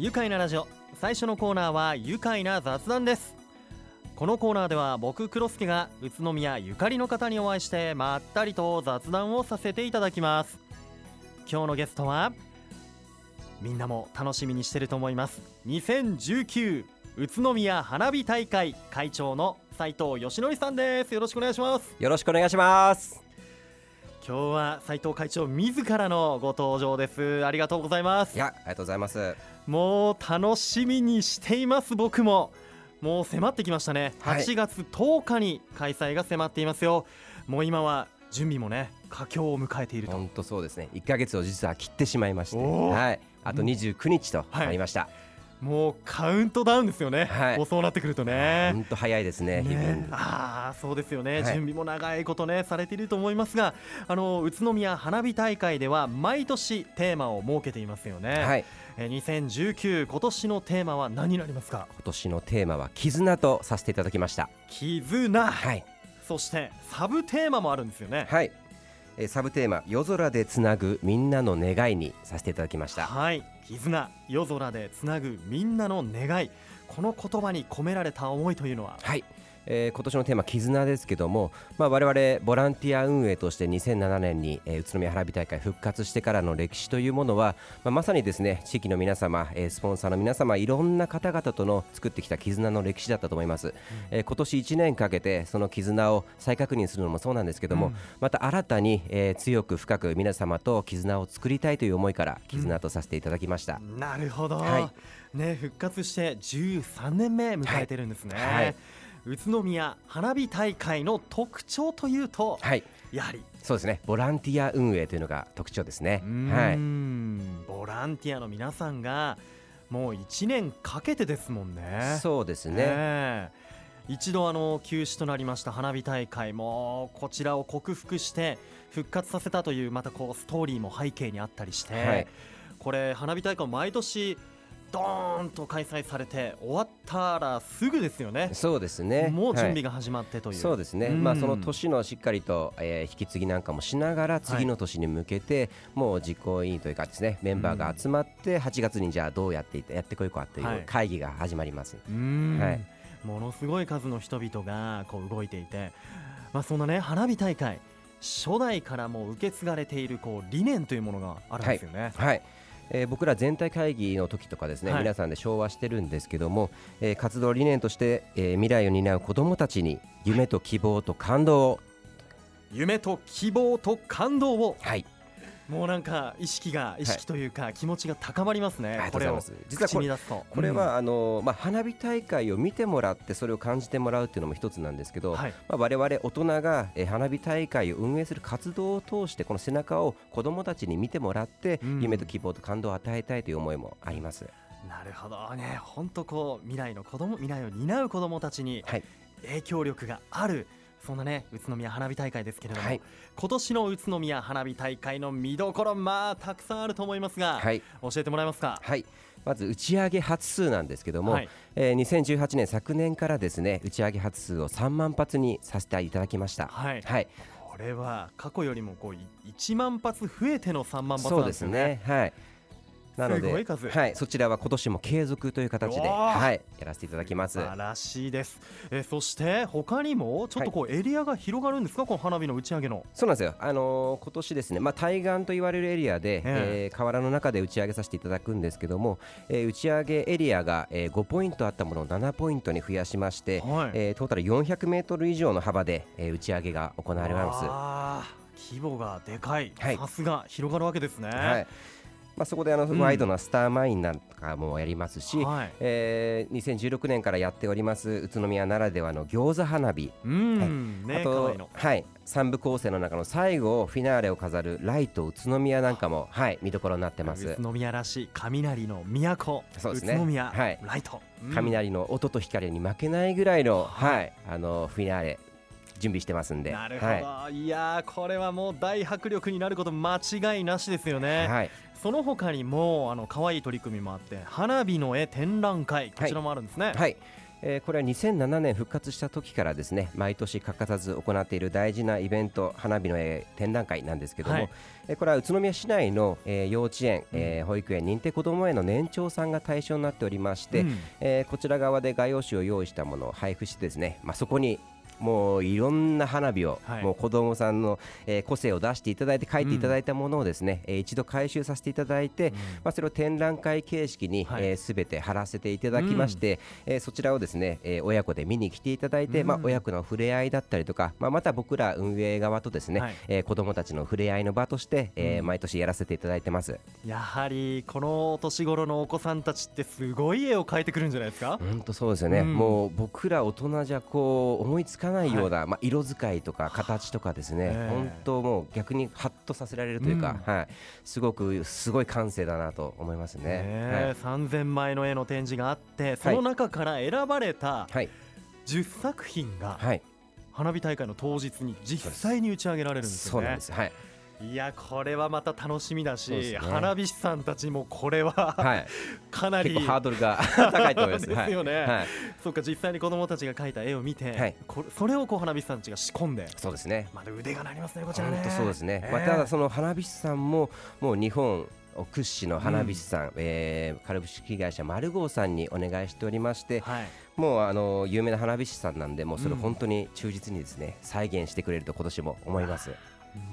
愉快なラジオ。最初のコーナーは愉快な雑談です。このコーナーでは僕黒助が宇都宮ゆかりの方にお会いしてまったりと雑談をさせていただきます。今日のゲストはみんなも楽しみにしてると思います。2019宇都宮花火大会会長の斉藤義則さんです。よろしくお願いします。よろしくお願いします。今日は斉藤会長自らのご登場です。ありがとうございます。いやありがとうございますもう楽しみにしています僕も。もう迫ってきましたね、はい。8月10日に開催が迫っていますよ。もう今は準備もね佳境を迎えていると。本当そうですね。1ヶ月を実は切ってしまいまして。はい。あと29日となりました、もうカウントダウンですよね、はい。もうそうなってくるとね。本当早いですねね、ああそうですよね、はい。準備も長いことねされていると思いますがあの宇都宮花火大会では毎年テーマを設けていますよね、はい。えー2019今年のテーマは何になりますか？今年のテーマは絆とさせていただきました。絆、はい。そしてサブテーマもあるんですよね。はい。えーサブテーマ夜空でつなぐみんなの願いにさせていただきました。はい。絆。夜空でつなぐみんなの願い。この言葉に込められた思いというのは？はい、えー今年のテーマ絆ですけども、まあ、我々ボランティア運営として2007年に、えー宇都宮花火大会復活してからの歴史というものは、まあ、まさにですね地域の皆様、えースポンサーの皆様いろんな方々との作ってきた絆の歴史だったと思います、えー今年1年かけてその絆を再確認するのもそうなんですけども、うん。また新たに、えー強く深く皆様と絆を作りたいという思いから絆とさせていただきました、なるほど、はね復活して13年目迎えてるんですね、はい。はい宇都宮花火大会の特徴というと、はい。やはり。そうですね。ボランティア運営というのが特徴ですね。はい。んボランティアの皆さんがもう1年かけてですもんね。そうですね、ええ。一度あの休止となりました花火大会もこちらを克服して復活させたというまたこうストーリーも背景にあったりして、はい。これ花火大会毎年ドーンと開催されて終わったらすぐですよね。そうですね。もう準備はいが始まってという、そうですね、うん。まあ、その年のしっかりと、えー引き継ぎなんかもしながら次の年に向けて、もう実行委員というかですねメンバーが集まって8月にじゃあどうやっていやってこいかといはい。う会議が始まります、はい。ものすごい数の人々がこう動いていて、まあ、そんなね花火大会初代からもう受け継がれているこう理念というものがあるんですよね。はいえー僕ら全体会議の時とかですね、はい。皆さんで昭和してるんですけども、えー活動理念として、えー未来を担う子どもたちに夢と希望と感動を、夢と希望と感動を。はい、もうなんか意識が意識というか気持ちが高まりますね、ありがとこれを実はこれこれは、あのまあ、花火大会を見てもらってそれを感じてもらうっていうのも一つなんですけど、うんはい。まあ、我々大人が、えー花火大会を運営する活動を通してこの背中を子どもたちに見てもらって、うん。夢と希望と感動を与えたいという思いもあります。なるほどね。本当こう未来の子供未来を担う子供たちにはい。影響力があるそんなね宇都宮花火大会ですけれども、はい。今年の宇都宮花火大会の見どころまあたくさんあると思いますが、はい。教えてもらえますか？はい。まず打ち上げ発数なんですけども、はい。えー2018年昨年からですね打ち上げ発数を3万発にさせていただきました。はい。はい、これは過去よりもこうい1万発増えての3万発そうんでなですすよねね。はい。なので、はい、そちらは今年も継続という形で、はい、やらせていただきます。素晴らしいです、えーそして他にもちょっとこうエリアが広がるんですか、この花火の打ち上げの。そうなんですよ、あのー今年ですね、まあ、対岸と言われるエリアで、ええ。ー河原の中で打ち上げさせていただくんですけども、えー打ち上げエリアが、えー5ポイントあったものを7ポイントに増やしまして、はい。えートータル400メートル以上の幅で、えー打ち上げが行われます。規模がでかい、はい。さすが。広がるわけですね。はいまあ、そこであの、うん。ワイドなスターマインなんかもやりますし、はい。えー2016年からやっております宇都宮ならではの餃子花火、うん、ねあと。はい、3部構成の中の最後フィナーレを飾るライト宇都宮なんかも、はい、見どころになってます。宇都宮らしい雷の都、そうですね。宇都宮、はい。ライト、うん。雷の音と光に負けないぐらいの、はい、あのフィナーレ準備してますんで。なるほど、、はい。やーこれはもう大迫力になること間違いなしですよいね、はい、その他にもあの可愛い取り組みもあって花火の絵展覧会こちらもあるんですね、はい。えーこれは2007年復活した時からですね毎年欠かさず行っている大事なイベント花火の絵展覧会なんですけども、はい。えーこれは宇都宮市内の、えー幼稚園、えー保育園認定こども園の年長さんが対象になっておりまして、うん。えーこちら側で画用紙を用意したものを配布してですね、まあ、そこにもういろんな花火を、はい。もう子どもさんの、えー個性を出していただいて描いていただいたものをですね、えー一度回収させていただいて、まあ、それを展覧会形式に、はい。えー、全て貼らせていただきまして、えーそちらをですね、えー親子で見に来ていただいて、うん。まあ、親子の触れ合いだったりとか、まあ、また僕ら運営側とですね、はい。えー子どもたちの触れ合いの場として、えーうん。毎年やらせていただいてます。やはりこの年頃のお子さんたちってすごい絵を描いてくるんじゃないですか、本当そうですよね、うん。もう僕ら大人じゃこう思いつかないような、まあ、色使いとか形とかですね、ええ。本当もう逆にハッとさせられるというか、はい、すごくすごい感性だなと思いますね。ねえ3000枚の絵の展示があってその中から選ばれたはい、10作品がはい、花火大会の当日に実際に打ち上げられるんですよね。そうなんで。す。はい、いやこれはまた楽しみだし、ね。花火師さんたちもこれは、はい、かなりハードルが 高いと思います。ですよね。はい、はいそうか実際に子供たちが描いた絵を見て、はい。これそれをこう花火師さんたちが仕込んでそうですね。まだ腕が鳴りますねこちらね。そうですね。ええまあ、ただその花火師さんももう日本屈指の花火師さん、えー株式会社マルゴーさんにお願いしておりまして、はい。もうあの有名な花火師さんなんで、もうそれ本当に忠実にですね、再現してくれると今年も思います。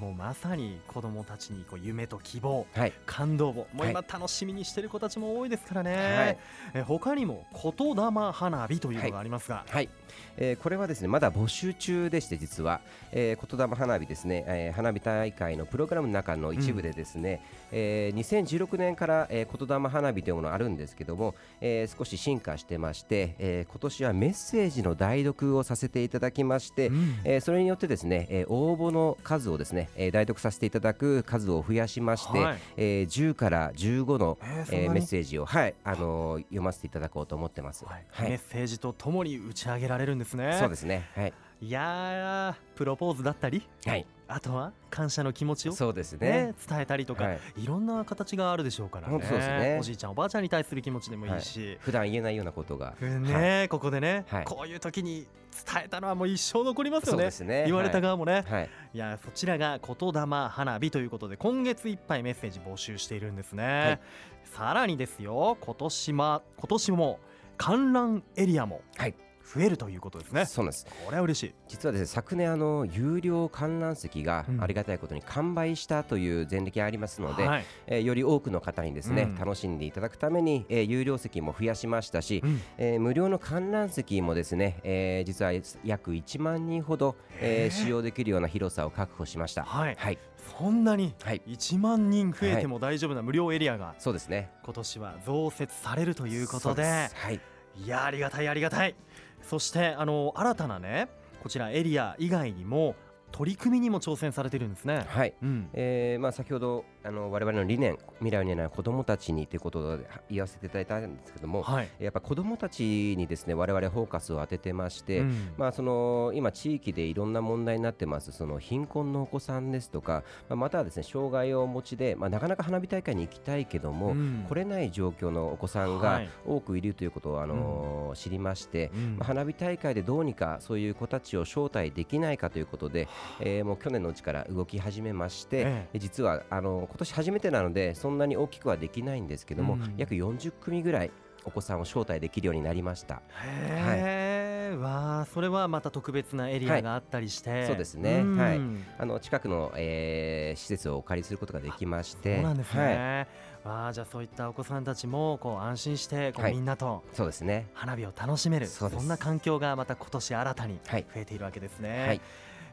もうまさに子供たちにこう夢と希望はい、感動をもうはい。今楽しみにしてる子たちも多いですからね、はい。え他にも言霊花火というのがありますが、はい、えーこれはですねまだ募集中でして実は、えー、言霊花火ですね、えー花火大会のプログラムの中の一部でですね、えー2016年から、えー言霊花火というものがあるんですけども、えー少し進化してまして、えー今年はメッセージの代読をさせていただきまして、うん。えーそれによってですね、えー応募の数をですね、えー代読させていただく数を増やしまして、はい。えー10から15の、えーえーメッセージを、はいあのー読ませていただこうと思ってます。はい。はい。メッセージとともに打ち上げられるんですねそうですね。はい。いやープロポーズだったりはい。あとは感謝の気持ちをそうですねね。伝えたりとか、はいい、ろんな形があるでしょうからね本当そうですねおじいちゃんおばあちゃんに対する気持ちでもいいし、普段言えないようなことが。ねここでね、はいこういう時に伝えたのはもう一生残りますよねそうですね。言われた側もね、い、はい。やそちらが言霊花火ということで今月いっぱいメッセージ募集しているんですね、はいさらにですよ今年も今年も観覧エリアもはい。増えるということですねそうなんです。これは嬉しい実はですね、昨年あの有料観覧席がうんありがたいことに完売したという前歴がありますので、はいえーより多くの方にですね、うん楽しんでいただくために、えー有料席も増やしましたし、うんえー無料の観覧席もですね、えー実は約1万人ほど、えー使用できるような広さを確保しました。はいはい。そんなにはい。1万人増えても大丈夫な無料エリアがそうですね。今年は増設されるということですはい。いやありがたいありがたいそしてあの新たなねこちらエリア以外にも取り組みにも挑戦されてるんですね。はい。うん、えーまあ、先ほどあの我々の理念未来にない子どもたちにということで言わせていただいたんですけども、はい、やっぱ子どもたちにですね我々フォーカスを当ててまして、うん。まあ、その今、地域でいろんな問題になってますその貧困のお子さんですとか、まあ、またはですね障害をお持ちで、まあ、なかなか花火大会に行きたいけども、うん。来れない状況のお子さんがはい。多くいるということを、あの知りまして、うん。まあ花火大会でどうにかそういう子たちを招待できないかということで、えーもう去年のうちから動き始めまして、え実はあの今年初めてなのでそんなに大きくはできないんですけども、うん。約40組ぐらいお子さんを招待できるようになりました。へえ、わあそれはまた特別なエリアがあったりして、そうですね。ん。はい。あの近くの、えー施設をお借りすることができまして。そうなんですはい、ね。わあじゃあそういったお子さんたちもこう安心してこうはい。みんなとそうですね。花火を楽しめる、そんな環境がまた今年新たにはい。増えているわけですね。はい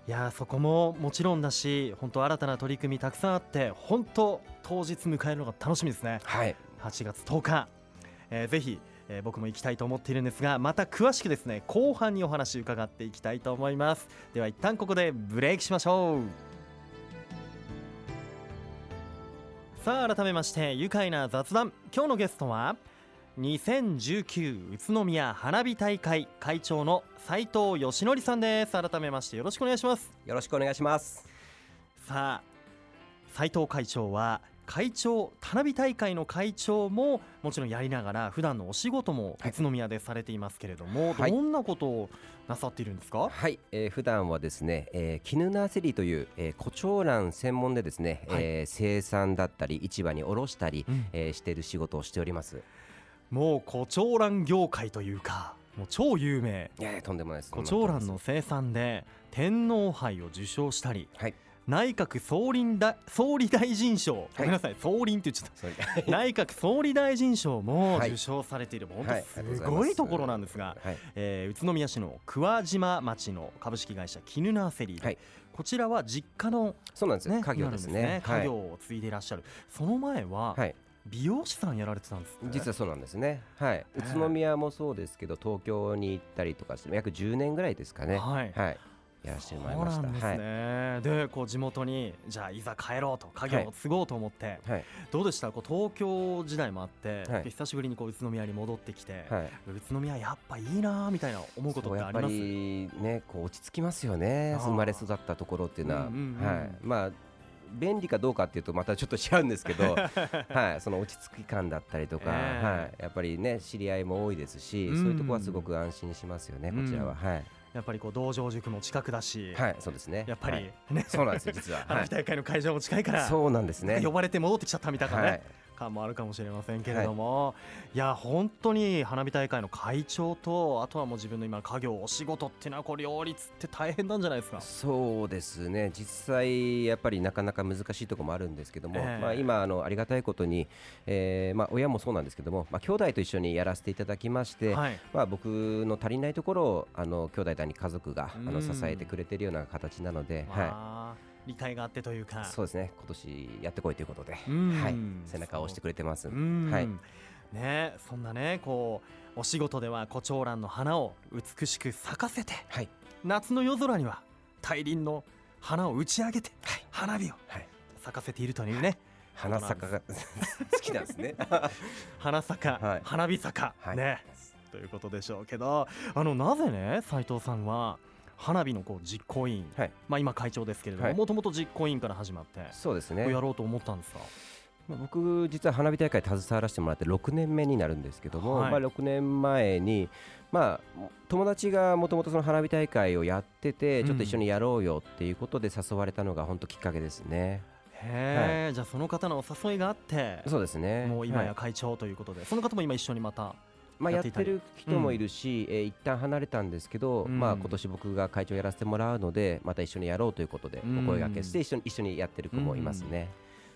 いやーそこももちろんだし本当新たな取り組みたくさんあって本当当日迎えるのが楽しみですね。はい。8月10日、えーぜひ、えー僕も行きたいと思っているんですがまた詳しくですね後半にお話伺っていきたいと思います。では一旦ここでブレイクしましょう。さあ改めまして愉快な雑談。今日のゲストは2019宇都宮花火大会会長の斉藤義則さんです。改めましてよろしくお願いします。よろしくお願いします。さあ斉藤会長は会長花火大会の会長ももちろんやりながら普段のお仕事もはい。宇都宮でされていますけれども、はい。どんなことをなさっているんですか、はい、えー、普段はですね、えー、絹ナーセリーという、えー、胡蝶蘭専門でですね、はい。えー生産だったり市場に卸したり、うん。えーしている仕事をしておりますもう胡蝶蘭業界というかもう超有名。いやとんでもないです。胡蝶蘭の生産で天皇杯を受賞したりはい。内閣総理大総理大臣賞、はい。ごめんなさい総理って言っちゃった。内閣総理大臣賞もはい。受賞されている、本はい当ありがとうございます。すごいところなんですが、はい。えー宇都宮市の桑島町の株式会社絹ナーセリーで、はい。こちらは実家の、そうなんですよ、ね、家業ですね。家業を継いでいらっしゃる、その前ははい、はい、美容師さんやられてたんですね実はそうなんですね。はい。宇都宮もそうですけど東京に行ったりとかして約10年ぐらいですかね。はい。はい。やらせてもらいました。そうなんですね、でこう地元にじゃあいざ帰ろうと家業を継ごうと思って、はい。はいどうでした？こう東京時代もあって、久しぶりにこう宇都宮に戻ってきて、はい。宇都宮やっぱいいなみたいな思うことってあります？りねこう落ち着きますよね。生まれ育ったところっていうのは、うんうんうん。はい。まあ便利かどうかっていうとまたちょっと違うんですけど、はい、その落ち着き感だったりとか、ええ。はい、やっぱりね知り合いも多いですし、うん。そういうところはすごく安心しますよね、こちらは、うんはい、やっぱりこう道場塾も近くだし、はい、そうですね。やっぱり、はい。ね。そうなんですよ実は、花火大会の会場も近いから、そうなんですね。呼ばれて戻ってきちゃったみたいなね、はい、感もあるかもしれませんけれども、い、や本当に花火大会の会長とあとはもう自分の今家業お仕事っていうのはこう両立って大変なんじゃないですか？そうですね。実際やっぱりなかなか難しいところもあるんですけども、ええ。まあ、今あのありがたいことに、えーまあ、親もそうなんですけども、まあ、兄弟と一緒にやらせていただきまして、はい。まあ、僕の足りないところをあの兄弟だに家族があうんの支えてくれてるような形なので、はまあ、理解があってというかい、そうですね。今年やってこいということで、うん。はい、背中を押してくれてます。う。ん。はい。ねそんなねこうお仕事では胡蝶蘭の花を美しく咲かせてはい。夏の夜空には大輪の花を打ち上げて、はい。花火をはい。咲かせているというね。花坂が好きなんですね。花坂、はい。花火坂、はい。ね。ということでしょうけど。あのなぜね斉藤さんは花火のこう実行委員、はい。まあ今会長ですけれどはい。ももともと実行委員から始まってそうですね。やろうと思ったんですか、まあ僕実は花火大会携わらせてもらって6年目になるんですけども、はい。まあ、6年前に、まあ、友達がもともとその花火大会をやっててうん。ちょっと一緒にやろうよっていうことで誘われたのが本当きっかけですね。へえ、じゃあその方のお誘いがあってそうですね。もう今はい。や会長ということで、その方も今一緒にまたまあ、やっててる人もいるし、えー一旦離れたんですけど、うん。まあ、今年僕が会長やらせてもらうのでまた一緒にやろうということでうん。お声掛けして一緒に一緒にやってる子もいますね。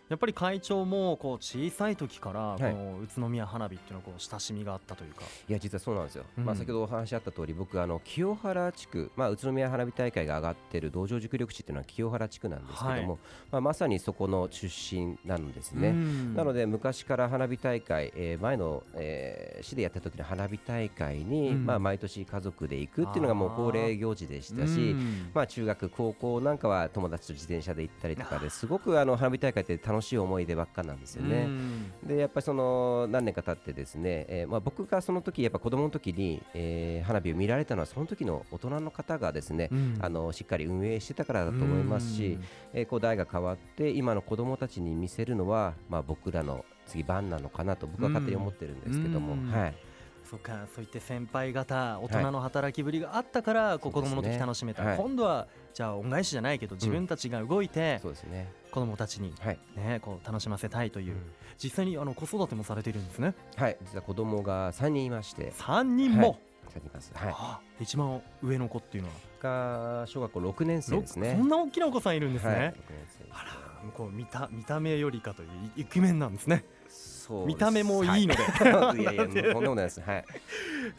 やっぱり会長もこう小さい時からこはい。の宇都宮花火っていうのはこう親しみがあったというか、いや実はそうなんですよ、うん。まあ、先ほどお話あった通り僕あの清原地区、まあ、宇都宮花火大会が上がってる道場熟緑地っていうのは清原地区なんですけども、はい。まあ、まさにそこの出身なんですね。うん。なので昔から花火大会、えー前の、えー市でやった時の花火大会に、うん。まあ、毎年家族で行くっていうのがもう恒例行事でしたし、うん。まあ、中学高校なんかは友達と自転車で行ったりとかですごくあの花火大会って楽しい思い出ばっかなんですよね。うん。でやっぱりその何年か経ってですね、えーまあ、僕がその時やっぱ子供の時に、えー花火を見られたのはその時の大人の方がですね、うん。あのしっかり運営してたからだと思いますし、えーこう代が変わって今の子供たちに見せるのは、まあ、僕らの次番なのかなと僕は勝手に思ってるんですけども、うん。はい、そうかそういって先輩方大人の働きぶりがあったから、こう子供の時楽しめた、はい。今度はじゃあ恩返しじゃないけど自分たちが動いてそうですね。子供たちに、はい、ね、こう楽しませたいという、うん。実際にあの子育てもされているんですね。はい、実は子供が3人いまして、3人も、はい。3人います。はい、あ一番上の子っていうのは？が小学校6年生ですね。ろそんな大きなお子さんいるんですね、はい、6年生。あらもうこう見た見た目よりかというイケメンなんですね見た目もいいので、はい。いやいや、とんでもないです。はい。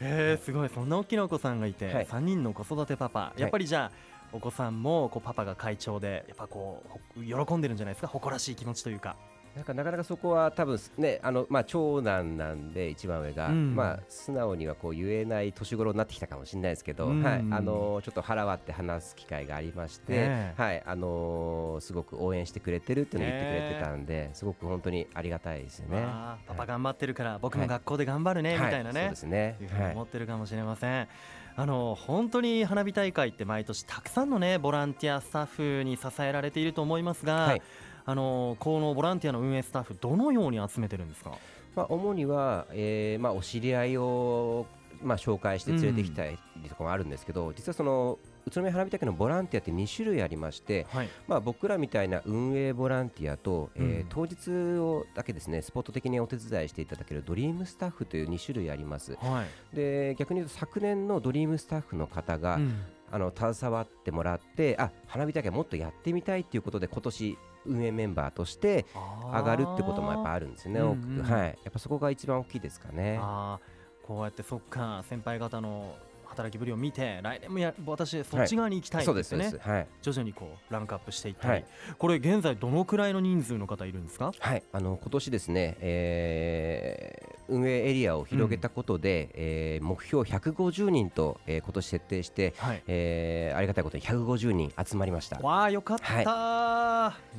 えー、すごい。そんな大きなお子さんがいて、はい。3人の子育てパパ。やっぱりじゃあ、お子さんもこうパパが会長でやっぱこうほ喜んでるんじゃないですか？誇らしい気持ちというかなんかなかなかそこは多分ねあのまあ長男なんで一番上が、うん。まあ素直にはこう言えない年頃になってきたかもしれないですけど、うん。はい。あのちょっと腹割って話す機会がありまして、ねえ。はい。あのすごく応援してくれてるっていうのを言ってくれてたんで、すごく本当にありがたいですよね。パパ頑張ってるから僕もはい学校で頑張るね、みたいなね。はそうで、すね。いうふう思ってるかもしれません、あの本当に花火大会って毎年たくさんのねボランティアスタッフに支えられていると思いますが、はいあのこのボランティアの運営スタッフどのように集めてるんですか？まあ、主には、えーまあ、お知り合いを、まあ、紹介して連れてきたりとかもあるんですけど、実はその宇都宮花火大会のボランティアって2種類ありまして、はい。まあ、僕らみたいな運営ボランティアと、えーうん。当日をだけですねスポット的にお手伝いしていただけるドリームスタッフという2種類あります。はい。で逆に言うと昨年のドリームスタッフの方が、うんあの携わってもらってあ花火大会もっとやってみたいということで今年運営メンバーとして上がるってこともやっぱあるんですよね、多くうん。うんはい、やっぱそこが一番大きいですかね。あー。こうやってそっか先輩方の働きぶりを見て来年もや私そっち側に行きたいです、ね、はい、徐々にこうランクアップしていったり、はい。これ現在どのくらいの人数の方いるんですか？はい、あの今年ですね、えー運営エリアを広げたことで、えー目標150人と、えー今年設定して、はい。えーありがたいことに150人集まりました。わあよかった、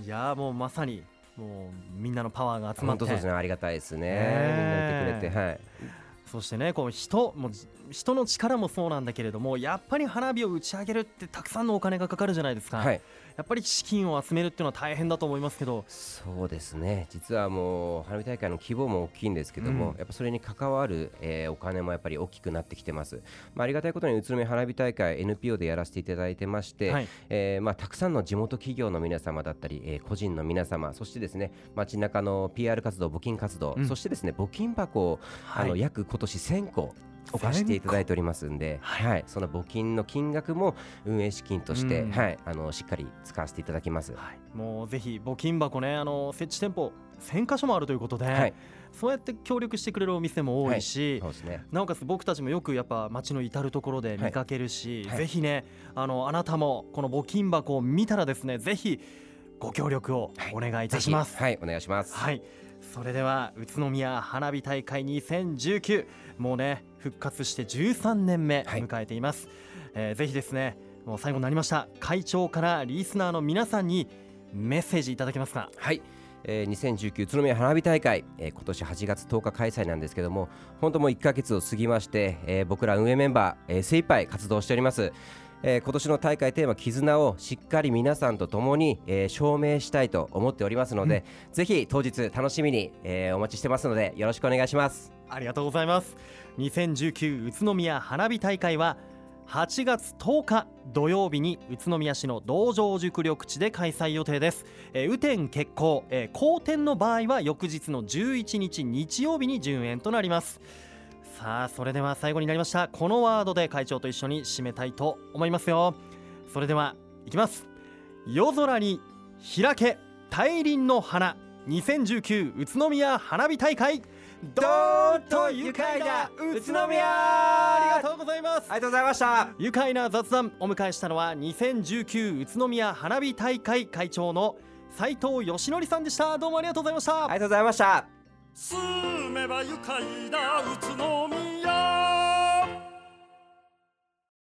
い、やーもうまさにもうみんなのパワーが集まって。本当そうですね、ありがたいですね。ねみんな来てくれて、はい。そしてねこう人も人の力もそうなんだけれどもやっぱり花火を打ち上げるってたくさんのお金がかかるじゃないですか、はい、やっぱり資金を集めるっていうのは大変だと思いますけど。そうですね。実はもう花火大会の規模も大きいんですけども、うん。やっぱそれに関わる、えーお金もやっぱり大きくなってきてます、まあ、ありがたいことに宇都宮花火大会 NPO でやらせていただいてまして、はい。えーまあ、たくさんの地元企業の皆様だったり、えー個人の皆様そしてですね街中の PR 活動募金活動、うん。そしてですね募金箱を、あのはい約今年1000個置かせていただいておりますんで、はい。はい、その募金の金額も運営資金として、うん。はい、あのしっかり使わせていただきます。はい、もうぜひ募金箱ねあの設置店舗1000箇所もあるということで、はい、そうやって協力してくれるお店も多いし、そうですね。なおかつ僕たちもよくやっぱ街の至る所で見かけるし、はい。ぜひねあのあなたもこの募金箱を見たらですねぜひご協力をお願いいたします。はい、お願いします。はいそれでは宇都宮花火大会2019もうね復活して13年目はい。迎えています、えーぜひですねもう最後になりました。会長からリスナーの皆さんにメッセージいただけますか？はい、えー、2019宇都宮花火大会、えー今年8月10日開催なんですけども本当もう1ヶ月を過ぎまして、えー僕ら運営メンバー、えー、精一杯活動しております、えー今年の大会テーマ「絆」をしっかり皆さんと共に、えー証明したいと思っておりますので、ぜひ当日楽しみに、えーお待ちしてますのでよろしくお願いします。ありがとうございます。2019宇都宮花火大会は8月10日土曜日に宇都宮市の道場熟緑地で開催予定です、えー、雨天決行、えー、好天の場合は翌日の11日日曜日に順延となります。さあそれでは最後になりました。このワードで会長と一緒に締めたいと思いますよ。それではいきます。夜空に開け大輪の花。2019宇都宮花火大会。どーんと愉快な宇都宮ありがとうございます。ありがとうございました。愉快な雑談お迎えしたのは2019宇都宮花火大会会長の斉藤義則さんでした。どうもありがとうございました。ありがとうございました。住めば愉快な宇都